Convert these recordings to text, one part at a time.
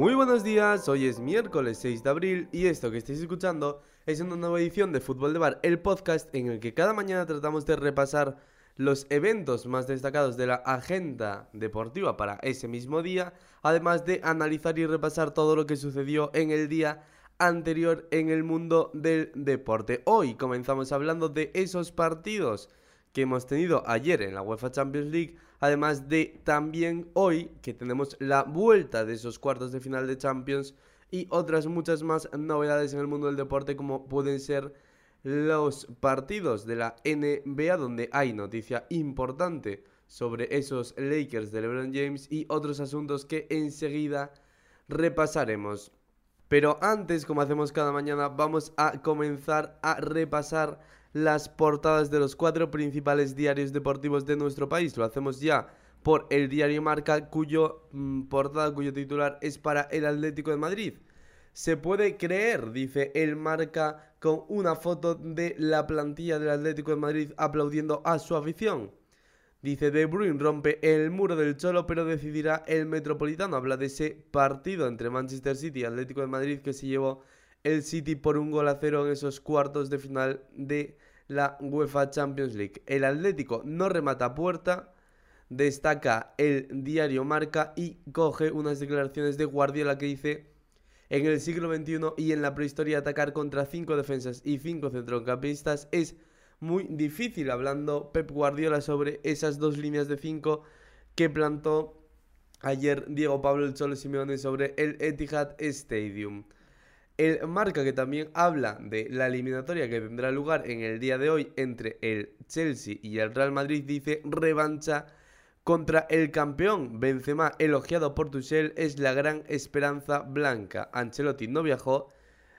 Muy buenos días, hoy es miércoles 6 de abril y esto que estáis escuchando es una nueva edición de Fútbol de Bar, el podcast en el que cada mañana tratamos de repasar los eventos más destacados de la agenda deportiva para ese mismo día, además de analizar y repasar todo lo que sucedió en el día anterior en el mundo del deporte. Hoy comenzamos hablando de esos partidos que hemos tenido ayer en la UEFA Champions League, además de también hoy que tenemos la vuelta de esos cuartos de final de Champions y otras muchas más novedades en el mundo del deporte como pueden ser los partidos de la NBA donde hay noticia importante sobre esos Lakers de LeBron James y otros asuntos que enseguida repasaremos. Pero antes, como hacemos cada mañana, vamos a comenzar a repasar las portadas de los cuatro principales diarios deportivos de nuestro país. Lo hacemos ya por el diario Marca, cuyo mm, portada, cuyo titular es para el Atlético de Madrid. Se puede creer, dice el Marca, con una foto de la plantilla del Atlético de Madrid aplaudiendo a su afición. Dice De Bruyne rompe el muro del Cholo, pero decidirá el Metropolitano. Habla de ese partido entre Manchester City y Atlético de Madrid que se llevó el City por un gol a cero en esos cuartos de final de la UEFA Champions League. El Atlético no remata puerta, destaca el diario Marca y coge unas declaraciones de Guardiola que dice en el siglo XXI y en la prehistoria atacar contra cinco defensas y cinco centrocampistas es muy difícil, hablando Pep Guardiola sobre esas dos líneas de cinco que plantó ayer Diego Pablo El Cholo Simeone sobre el Etihad Stadium. El marca que también habla de la eliminatoria que tendrá lugar en el día de hoy entre el Chelsea y el Real Madrid dice revancha contra el campeón. Benzema, elogiado por Tuchel, es la gran esperanza blanca. Ancelotti no viajó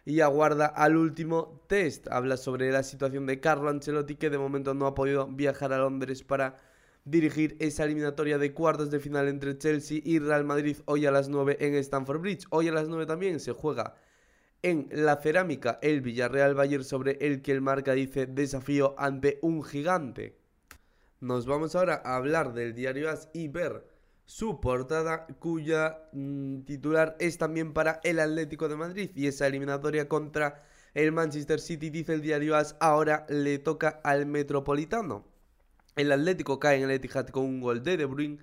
y aguarda al último test. Habla sobre la situación de Carlo Ancelotti que de momento no ha podido viajar a Londres para dirigir esa eliminatoria de cuartos de final entre Chelsea y Real Madrid hoy a las 9 en Stamford Bridge. Hoy a las 9 también se juega en la cerámica, el Villarreal Bayern sobre el que el marca dice desafío ante un gigante. Nos vamos ahora a hablar del diario As y ver su portada cuya mm, titular es también para el Atlético de Madrid y esa eliminatoria contra el Manchester City dice el diario As ahora le toca al Metropolitano. El Atlético cae en el Etihad con un gol de De Bruyne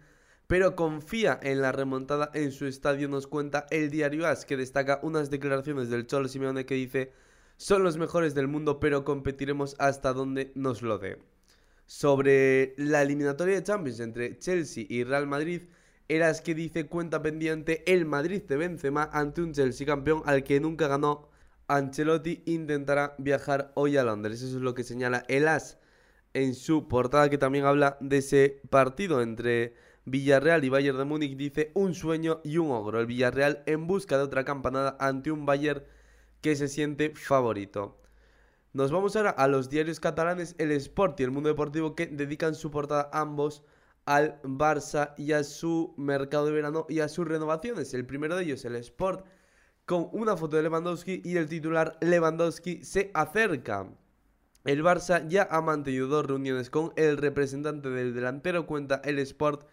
pero confía en la remontada en su estadio, nos cuenta el diario As, que destaca unas declaraciones del Cholo Simeone que dice, son los mejores del mundo, pero competiremos hasta donde nos lo dé. Sobre la eliminatoria de Champions entre Chelsea y Real Madrid, Eras que dice cuenta pendiente el Madrid de Benzema ante un Chelsea campeón al que nunca ganó. Ancelotti intentará viajar hoy a Londres. Eso es lo que señala el As en su portada que también habla de ese partido entre Villarreal y Bayern de Múnich dice un sueño y un ogro. El Villarreal en busca de otra campanada ante un Bayern que se siente favorito. Nos vamos ahora a los diarios catalanes, el Sport y el Mundo Deportivo que dedican su portada ambos al Barça y a su mercado de verano y a sus renovaciones. El primero de ellos, el Sport, con una foto de Lewandowski y el titular Lewandowski se acerca. El Barça ya ha mantenido dos reuniones con el representante del delantero, cuenta el Sport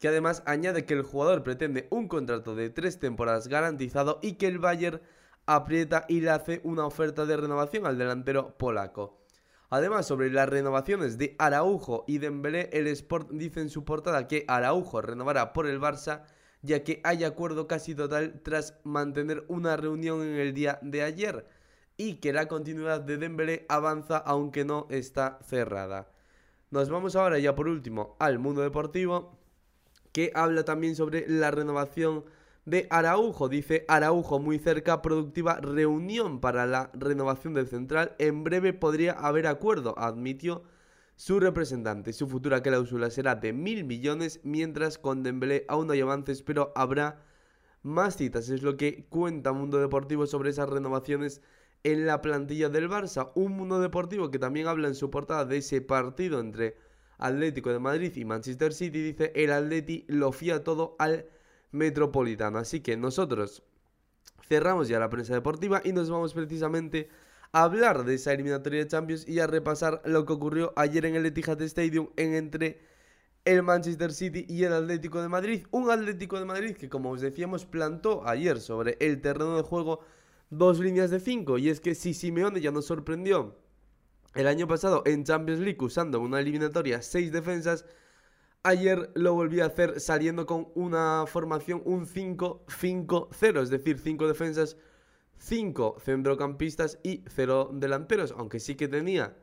que además añade que el jugador pretende un contrato de tres temporadas garantizado y que el Bayern aprieta y le hace una oferta de renovación al delantero polaco. Además, sobre las renovaciones de Araujo y Dembélé, el Sport dice en su portada que Araujo renovará por el Barça, ya que hay acuerdo casi total tras mantener una reunión en el día de ayer y que la continuidad de Dembélé avanza aunque no está cerrada. Nos vamos ahora ya por último al mundo deportivo que habla también sobre la renovación de Araujo. Dice Araujo muy cerca, productiva reunión para la renovación del central. En breve podría haber acuerdo, admitió su representante. Su futura cláusula será de mil millones, mientras con Dembélé aún no hay avances, pero habrá más citas. Es lo que cuenta Mundo Deportivo sobre esas renovaciones en la plantilla del Barça. Un Mundo Deportivo que también habla en su portada de ese partido entre Atlético de Madrid y Manchester City, dice el Atleti lo fía todo al Metropolitano. Así que nosotros cerramos ya la prensa deportiva y nos vamos precisamente a hablar de esa eliminatoria de Champions y a repasar lo que ocurrió ayer en el Etihad Stadium en entre el Manchester City y el Atlético de Madrid. Un Atlético de Madrid que, como os decíamos, plantó ayer sobre el terreno de juego dos líneas de cinco. Y es que si Simeone ya nos sorprendió el año pasado en Champions League usando una eliminatoria seis defensas, ayer lo volvió a hacer saliendo con una formación, un 5-5-0, es decir, cinco defensas, cinco centrocampistas y cero delanteros, aunque sí que tenía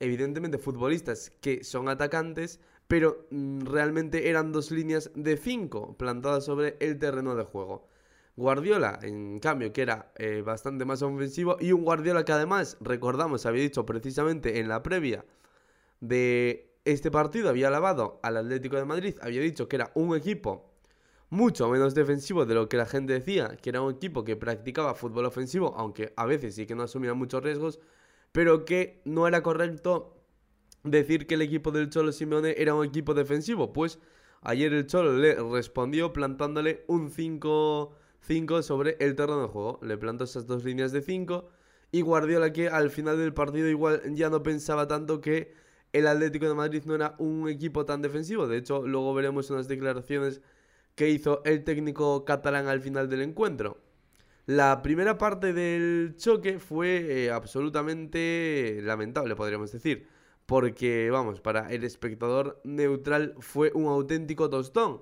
evidentemente futbolistas que son atacantes, pero mm, realmente eran dos líneas de cinco plantadas sobre el terreno de juego. Guardiola, en cambio, que era eh, bastante más ofensivo, y un Guardiola que además, recordamos, había dicho precisamente en la previa de este partido, había alabado al Atlético de Madrid, había dicho que era un equipo mucho menos defensivo de lo que la gente decía, que era un equipo que practicaba fútbol ofensivo, aunque a veces sí que no asumía muchos riesgos, pero que no era correcto decir que el equipo del Cholo Simeone era un equipo defensivo. Pues ayer el Cholo le respondió plantándole un 5 5 sobre el terreno de juego. Le plantó esas dos líneas de 5 y Guardiola que al final del partido igual ya no pensaba tanto que el Atlético de Madrid no era un equipo tan defensivo. De hecho, luego veremos unas declaraciones que hizo el técnico catalán al final del encuentro. La primera parte del choque fue eh, absolutamente lamentable, podríamos decir. Porque, vamos, para el espectador neutral fue un auténtico tostón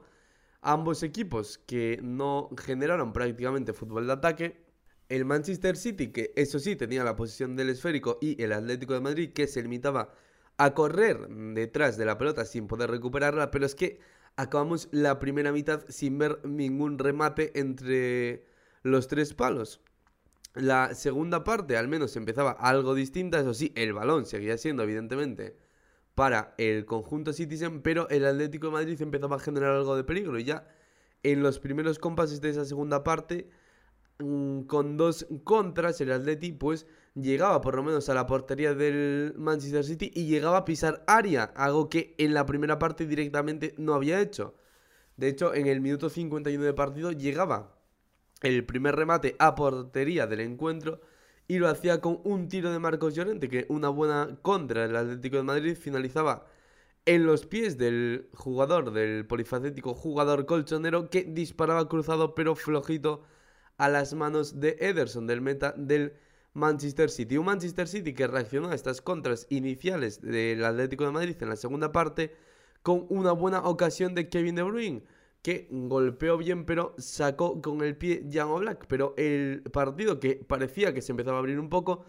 ambos equipos que no generaron prácticamente fútbol de ataque. El Manchester City, que eso sí tenía la posición del esférico, y el Atlético de Madrid, que se limitaba a correr detrás de la pelota sin poder recuperarla, pero es que acabamos la primera mitad sin ver ningún remate entre los tres palos. La segunda parte al menos empezaba algo distinta, eso sí, el balón seguía siendo evidentemente para el conjunto Citizen, pero el Atlético de Madrid empezaba a generar algo de peligro y ya en los primeros compases de esa segunda parte, mm, con dos contras, el Atleti pues llegaba por lo menos a la portería del Manchester City y llegaba a pisar área, algo que en la primera parte directamente no había hecho. De hecho, en el minuto 51 de partido llegaba el primer remate a portería del encuentro y lo hacía con un tiro de Marcos Llorente, que una buena contra del Atlético de Madrid finalizaba en los pies del jugador, del polifacético jugador colchonero, que disparaba cruzado pero flojito a las manos de Ederson, del meta del Manchester City. Un Manchester City que reaccionó a estas contras iniciales del Atlético de Madrid en la segunda parte con una buena ocasión de Kevin De Bruyne que golpeó bien, pero sacó con el pie Jan Black. Pero el partido que parecía que se empezaba a abrir un poco,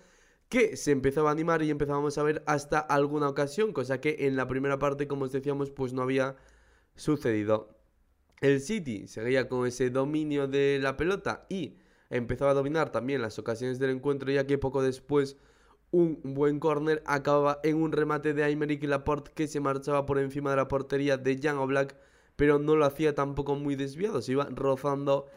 que se empezaba a animar y empezábamos a ver hasta alguna ocasión, cosa que en la primera parte, como os decíamos, pues no había sucedido. El City seguía con ese dominio de la pelota y empezaba a dominar también las ocasiones del encuentro, ya que poco después un buen córner acababa en un remate de Aymeric Laporte que se marchaba por encima de la portería de Jan Oblak pero no lo hacía tampoco muy desviado, se iba rozando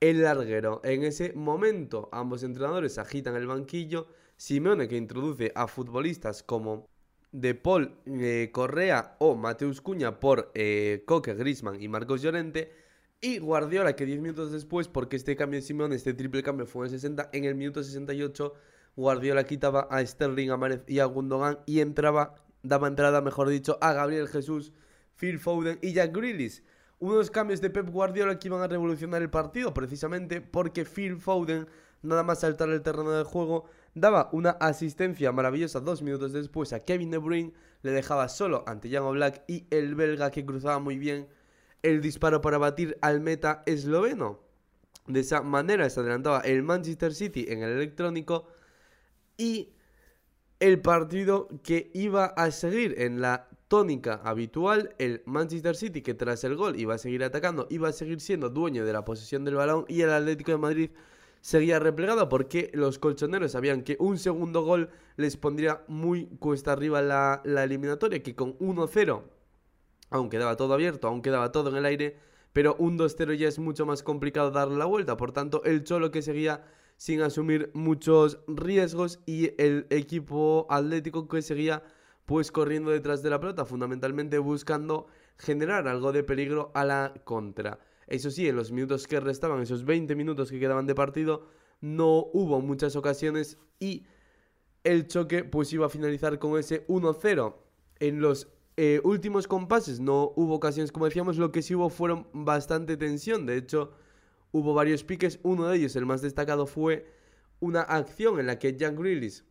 el larguero. En ese momento, ambos entrenadores agitan el banquillo. Simeone, que introduce a futbolistas como De Paul eh, Correa o Mateus Cuña por eh, Coque Grisman y Marcos Llorente. Y Guardiola, que 10 minutos después, porque este cambio de Simeone, este triple cambio fue en el 60, en el minuto 68, Guardiola quitaba a Sterling, a Marez y a Gundogan y entraba, daba entrada, mejor dicho, a Gabriel Jesús Phil Foden y Jack Grealish. Unos cambios de Pep Guardiola que iban a revolucionar el partido precisamente porque Phil Foden, nada más saltar el terreno de juego, daba una asistencia maravillosa dos minutos después a Kevin De Bruyne, le dejaba solo ante Jan Black y el belga que cruzaba muy bien el disparo para batir al meta esloveno. De esa manera se adelantaba el Manchester City en el electrónico y el partido que iba a seguir en la tónica habitual, el Manchester City que tras el gol iba a seguir atacando, iba a seguir siendo dueño de la posesión del balón y el Atlético de Madrid seguía replegado porque los colchoneros sabían que un segundo gol les pondría muy cuesta arriba la, eliminatoria, que con 1-0, aún quedaba todo abierto, aún quedaba todo en el aire, pero un 2-0 ya es mucho más complicado darle la vuelta, por tanto el Cholo que seguía sin asumir muchos riesgos y el equipo atlético que seguía pues corriendo detrás de la pelota, fundamentalmente buscando generar algo de peligro a la contra. Eso sí, en los minutos que restaban, esos 20 minutos que quedaban de partido, no hubo muchas ocasiones y el choque pues iba a finalizar con ese 1-0 en los eh, últimos compases no hubo ocasiones, como decíamos, lo que sí hubo fueron bastante tensión. De hecho, hubo varios piques. Uno de ellos, el más destacado, fue una acción en la que Jack Grealish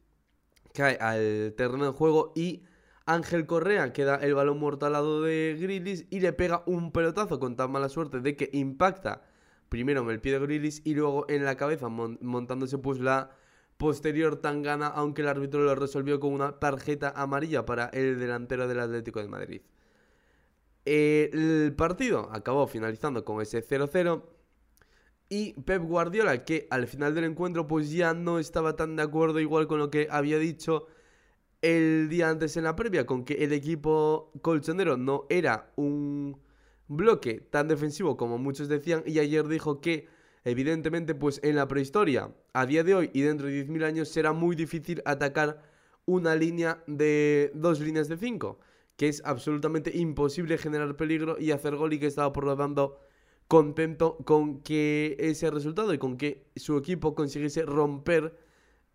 cae al terreno de juego y Ángel Correa queda el balón muerto al lado de Grealish y le pega un pelotazo con tan mala suerte de que impacta primero en el pie de Grealish y luego en la cabeza montándose pues la posterior tangana, aunque el árbitro lo resolvió con una tarjeta amarilla para el delantero del Atlético de Madrid. El partido acabó finalizando con ese 0-0 y Pep Guardiola, que al final del encuentro pues ya no estaba tan de acuerdo igual con lo que había dicho el día antes en la previa, con que el equipo colchonero no era un bloque tan defensivo como muchos decían y ayer dijo que Evidentemente, pues en la prehistoria, a día de hoy y dentro de 10.000 años, será muy difícil atacar una línea de dos líneas de 5, que es absolutamente imposible generar peligro y hacer gol y que estaba por lo tanto contento con que ese resultado y con que su equipo consiguiese romper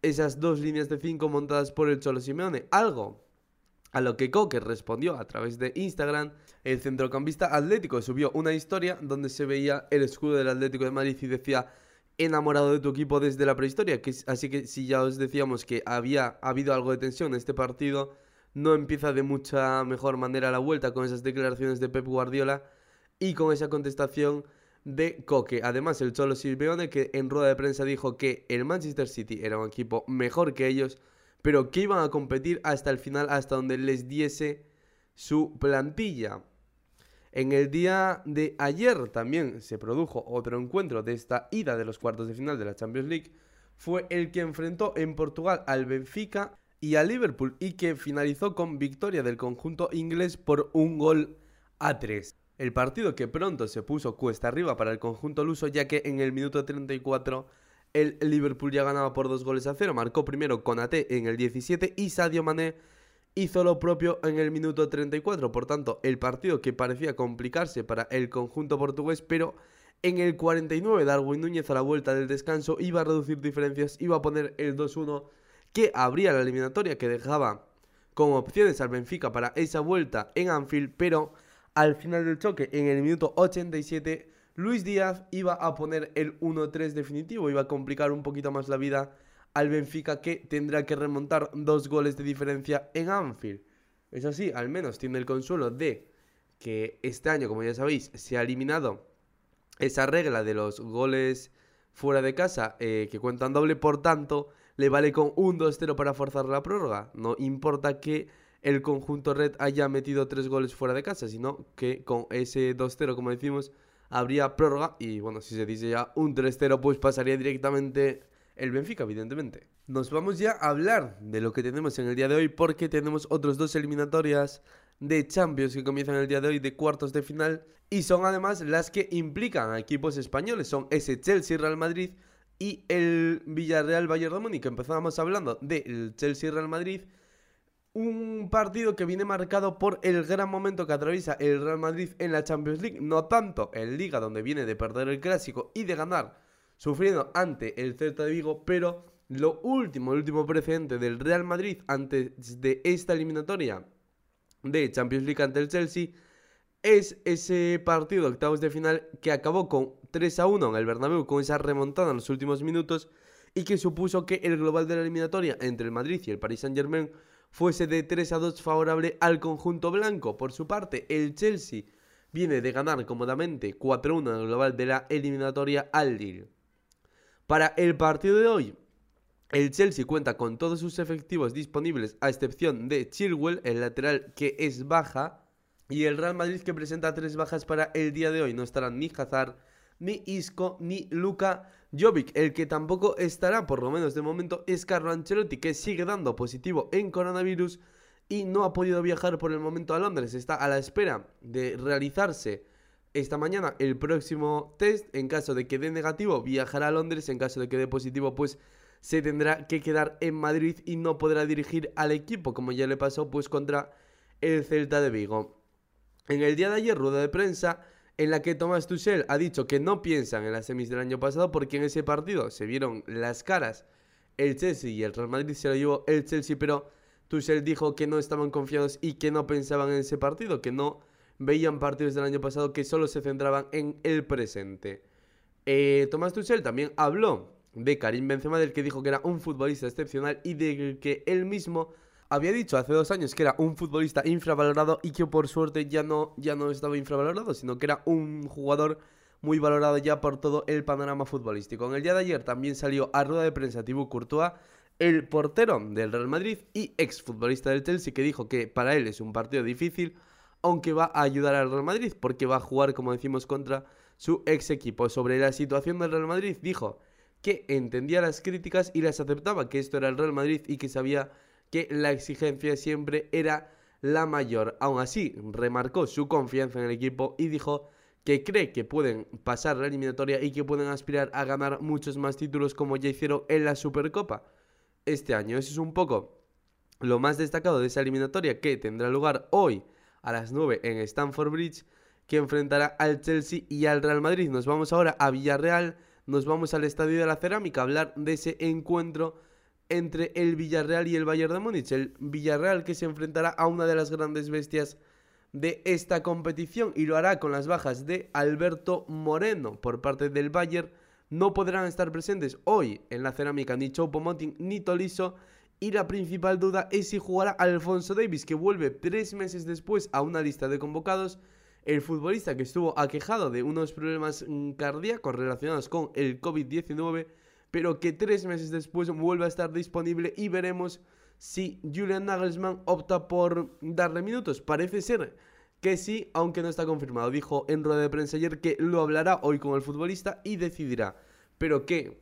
esas dos líneas de 5 montadas por el Cholo Simeone. Algo a lo que Coque respondió a través de Instagram, el centrocampista atlético subió una historia donde se veía el escudo del Atlético de Madrid y decía enamorado de tu equipo desde la prehistoria. Que, así que si ya os decíamos que había habido algo de tensión en este partido, no empieza de mucha mejor manera la vuelta con esas declaraciones de Pep Guardiola y con esa contestación de Coque. Además, el Cholo Silveone que en rueda de prensa dijo que el Manchester City era un equipo mejor que ellos pero que iban a competir hasta el final, hasta donde les diese su plantilla. En el día de ayer también se produjo otro encuentro de esta ida de los cuartos de final de la Champions League. Fue el que enfrentó en Portugal al Benfica y al Liverpool y que finalizó con victoria del conjunto inglés por un gol a tres. El partido que pronto se puso cuesta arriba para el conjunto luso ya que en el minuto 34 el Liverpool ya ganaba por dos goles a cero. Marcó primero Conate en el 17 y Sadio Mané hizo lo propio en el minuto 34. Por tanto, el partido que parecía complicarse para el conjunto portugués, pero en el 49 Darwin Núñez a la vuelta del descanso iba a reducir diferencias, iba a poner el 2-1 que abría la eliminatoria, que dejaba como opciones al Benfica para esa vuelta en Anfield, pero al final del choque, en el minuto 87, Luis Díaz iba a poner el 1-3 definitivo, iba a complicar un poquito más la vida al Benfica que tendrá que remontar dos goles de diferencia en Anfield. Eso sí, al menos tiene el consuelo de que este año, como ya sabéis, se ha eliminado esa regla de los goles fuera de casa eh, que cuentan doble, por tanto, le vale con un 2-0 para forzar la prórroga. No importa que el conjunto red haya metido tres goles fuera de casa, sino que con ese 2-0, como decimos, habría prórroga y bueno, si se dice ya un 3-0 pues pasaría directamente el Benfica, evidentemente. Nos vamos ya a hablar de lo que tenemos en el día de hoy porque tenemos otros dos eliminatorias de Champions que comienzan el día de hoy de cuartos de final y son además las que implican a equipos españoles, son ese Chelsea Real Madrid y el Villarreal Bayern de Múnich. Empezábamos hablando del Chelsea Real Madrid un partido que viene marcado por el gran momento que atraviesa el Real Madrid en la Champions League, no tanto en Liga donde viene de perder el clásico y de ganar sufriendo ante el Celta de Vigo, pero lo último, el último precedente del Real Madrid antes de esta eliminatoria de Champions League ante el Chelsea es ese partido de octavos de final que acabó con 3 a 1 en el Bernabéu con esa remontada en los últimos minutos y que supuso que el global de la eliminatoria entre el Madrid y el Paris Saint-Germain fuese de 3 a 2 favorable al conjunto blanco. Por su parte, el Chelsea viene de ganar cómodamente 4-1 en el global de la eliminatoria al. Para el partido de hoy, el Chelsea cuenta con todos sus efectivos disponibles a excepción de Chilwell, el lateral que es baja, y el Real Madrid que presenta tres bajas para el día de hoy. No estarán ni Hazard, ni Isco, ni Luka Jovic. El que tampoco estará, por lo menos de momento, es Carlo Ancelotti, que sigue dando positivo en coronavirus y no ha podido viajar por el momento a Londres. Está a la espera de realizarse esta mañana el próximo test. En caso de que dé negativo, viajará a Londres. En caso de que dé positivo, pues se tendrá que quedar en Madrid y no podrá dirigir al equipo, como ya le pasó pues contra el Celta de Vigo. En el día de ayer, rueda de prensa en la que Thomas Tuchel ha dicho que no piensan en las semis del año pasado porque en ese partido se vieron las caras el Chelsea y el Real Madrid se lo llevó el Chelsea, pero Tuchel dijo que no estaban confiados y que no pensaban en ese partido, que no veían partidos del año pasado, que solo se centraban en el presente. Eh, Tomás Tuchel también habló de Karim Benzema, del que dijo que era un futbolista excepcional y del que él mismo había dicho hace dos años que era un futbolista infravalorado y que por suerte ya no, ya no estaba infravalorado, sino que era un jugador muy valorado ya por todo el panorama futbolístico. En el día de ayer también salió a rueda de prensa Thibaut Courtois, el portero del Real Madrid y exfutbolista del Chelsea, que dijo que para él es un partido difícil, aunque va a ayudar al Real Madrid porque va a jugar, como decimos, contra su ex equipo. Sobre la situación del Real Madrid, dijo que entendía las críticas y las aceptaba, que esto era el Real Madrid y que sabía que la exigencia siempre era la mayor. Aún así, remarcó su confianza en el equipo y dijo que cree que pueden pasar la eliminatoria y que pueden aspirar a ganar muchos más títulos como ya hicieron en la Supercopa este año. Eso es un poco lo más destacado de esa eliminatoria que tendrá lugar hoy a las 9 en Stamford Bridge, que enfrentará al Chelsea y al Real Madrid. Nos vamos ahora a Villarreal, nos vamos al Estadio de la Cerámica a hablar de ese encuentro entre el Villarreal y el Bayern de Múnich. El Villarreal que se enfrentará a una de las grandes bestias de esta competición y lo hará con las bajas de Alberto Moreno por parte del Bayern. No podrán estar presentes hoy en la cerámica ni Choupo-Moting ni Tolisso y la principal duda es si jugará Alfonso Davis que vuelve tres meses después a una lista de convocados. El futbolista que estuvo aquejado de unos problemas mm, cardíacos relacionados con el COVID-19 pero que tres meses después vuelve a estar disponible y veremos si Julian Nagelsmann opta por darle minutos. Parece ser que sí, aunque no está confirmado. Dijo en rueda de prensa ayer que lo hablará hoy con el futbolista y decidirá. Pero que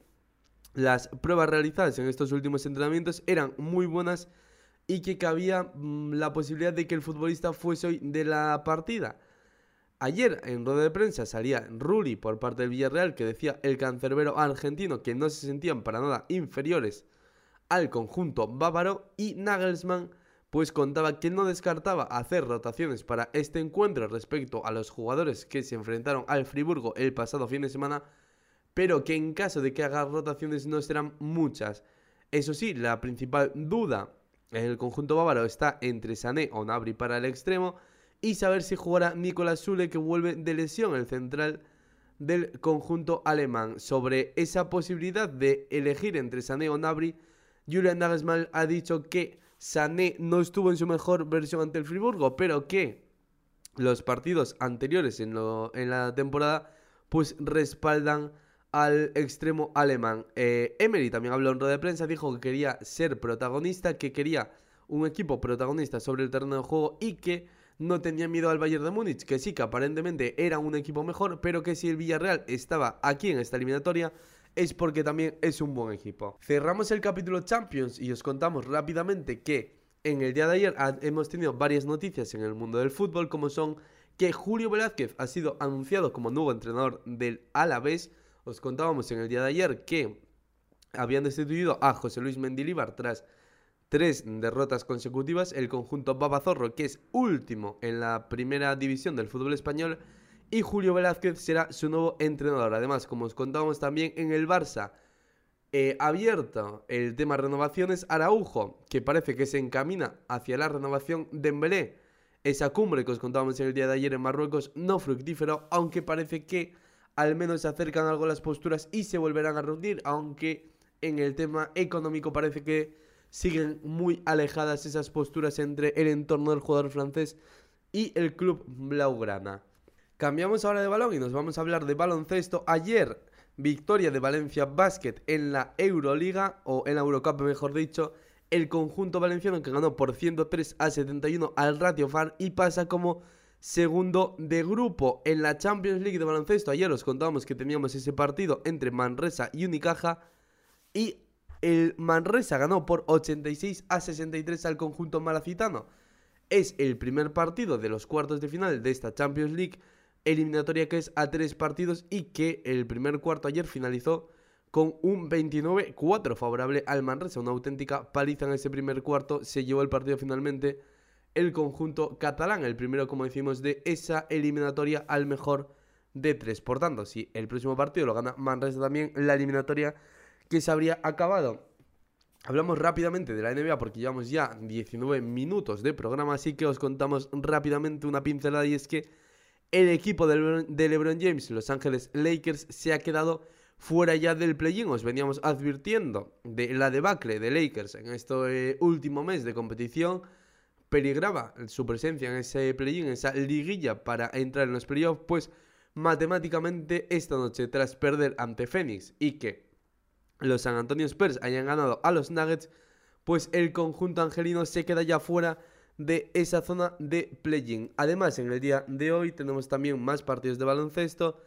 las pruebas realizadas en estos últimos entrenamientos eran muy buenas y que cabía mm, la posibilidad de que el futbolista fuese hoy de la partida. Ayer en rueda de prensa salía Rulli por parte del Villarreal que decía el cancerbero argentino que no se sentían para nada inferiores al conjunto bávaro y Nagelsmann pues contaba que no descartaba hacer rotaciones para este encuentro respecto a los jugadores que se enfrentaron al Friburgo el pasado fin de semana, pero que en caso de que haga rotaciones no serán muchas. Eso sí, la principal duda en el conjunto bávaro está entre Sané o Nabri para el extremo, y saber si jugará Nicolás Zule que vuelve de lesión el central del conjunto alemán. Sobre esa posibilidad de elegir entre Sané o Nabri, Julian Nagelsmann ha dicho que Sané no estuvo en su mejor versión ante el Friburgo, pero que los partidos anteriores en, en la temporada pues respaldan al extremo alemán. Eh, Emery también habló en rueda de prensa, dijo que quería ser protagonista, que quería un equipo protagonista sobre el terreno de juego y que no tenía miedo al Bayern de Múnich, que sí que aparentemente era un equipo mejor, pero que si el Villarreal estaba aquí en esta eliminatoria es porque también es un buen equipo. Cerramos el capítulo Champions y os contamos rápidamente que en el día de ayer hemos tenido varias noticias en el mundo del fútbol, como son que Julio Velázquez ha sido anunciado como nuevo entrenador del Alavés. Os contábamos en el día de ayer que habían destituido a José Luis Mendilibar tras tres derrotas consecutivas, el conjunto Babazorro, que es último en la primera división del fútbol español, y Julio Velázquez será su nuevo entrenador. Además, como os contábamos también en el Barça, eh, abierto el tema renovaciones, Araujo, que parece que se encamina hacia la renovación de Embelé. Esa cumbre que os contábamos el día de ayer en Marruecos no fructífero, aunque parece que al menos se acercan algo las posturas y se volverán a reunir, aunque en el tema económico parece que siguen muy alejadas esas posturas entre el entorno del jugador francés y el club blaugrana. Cambiamos ahora de balón y nos vamos a hablar de baloncesto. Ayer, victoria de Valencia Basket en la Euroliga, o en la Eurocup mejor dicho, el conjunto valenciano que ganó por 103 a 71 al Ratio Fan y pasa como segundo de grupo en la Champions League de baloncesto. Ayer os contábamos que teníamos ese partido entre Manresa y Unicaja y el Manresa ganó por 86 a 63 al conjunto malacitano. Es el primer partido de los cuartos de final de esta Champions League, eliminatoria que es a tres partidos y que el primer cuarto ayer finalizó con un 29-4 favorable al Manresa. Una auténtica paliza en ese primer cuarto. Se llevó el partido finalmente el conjunto catalán, el primero, como decimos, de esa eliminatoria al mejor de tres. Por tanto, si el próximo partido lo gana Manresa también, la eliminatoria que se habría acabado Hablamos rápidamente de la NBA porque llevamos ya 19 minutos de programa, así que os contamos rápidamente una pincelada y es que el equipo de LeBron James, Los Ángeles Lakers, se ha quedado fuera ya del play-in. Os veníamos advirtiendo de la debacle de Lakers en este último mes de competición. Peligraba su presencia en ese play-in, en esa liguilla para entrar en los playoffs, pues matemáticamente esta noche, tras perder ante Phoenix y que los San Antonio Spurs hayan ganado a los Nuggets, pues el conjunto angelino se queda ya fuera de esa zona de play-in. Además, en el día de hoy tenemos también más partidos de baloncesto.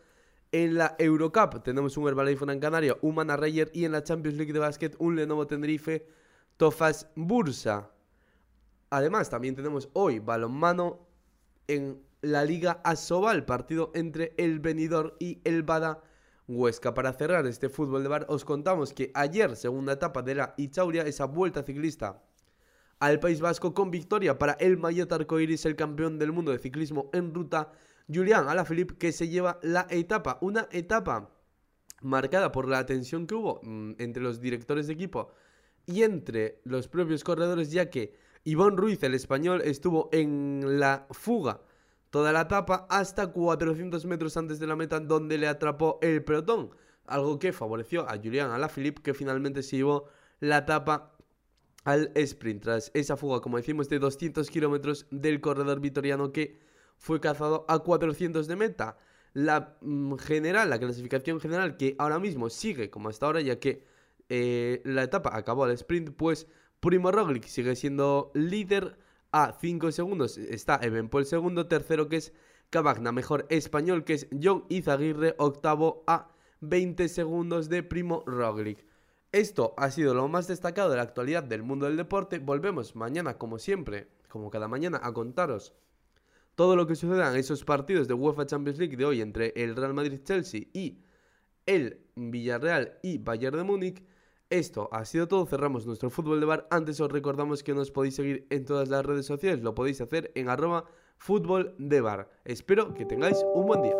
En la Eurocup tenemos un Herbalife en Canaria, un Mana Rayer y en la Champions League de básquet un Lenovo Tenerife Tofas Bursa. Además, también tenemos hoy balonmano en la Liga Asobal, partido entre el Benidorm y el Bada Huesca. Para cerrar este fútbol de bar, os contamos que ayer, segunda etapa de la Ichauria, esa vuelta ciclista al País Vasco con victoria para el Mayotte Arcoiris, el campeón del mundo de ciclismo en ruta, Julián Alaphilippe, que se lleva la etapa. Una etapa marcada por la tensión que hubo mm, entre los directores de equipo y entre los propios corredores, ya que Iván Ruiz, el español, estuvo en la fuga toda la etapa hasta 400 metros antes de la meta donde le atrapó el pelotón, algo que favoreció a Julián Alaphilippe que finalmente se llevó la etapa al sprint tras esa fuga, como decimos, de 200 kilómetros del corredor vitoriano que fue cazado a 400 de meta. La mm, general, la clasificación general que ahora mismo sigue como hasta ahora, ya que eh, la etapa acabó al sprint, pues Primo Roglic sigue siendo líder a 5 segundos está el segundo, tercero que es Cavagna, mejor español que es John Izaguirre, octavo a 20 segundos de Primo Roglic. Esto ha sido lo más destacado de la actualidad del mundo del deporte. Volvemos mañana, como siempre, como cada mañana, a contaros todo lo que suceda en esos partidos de UEFA Champions League de hoy entre el Real Madrid-Chelsea y el Villarreal y Bayern de Múnich. Esto ha sido todo, cerramos nuestro fútbol de bar. Antes os recordamos que nos podéis seguir en todas las redes sociales, lo podéis hacer en arroba fútbol de bar. Espero que tengáis un buen día.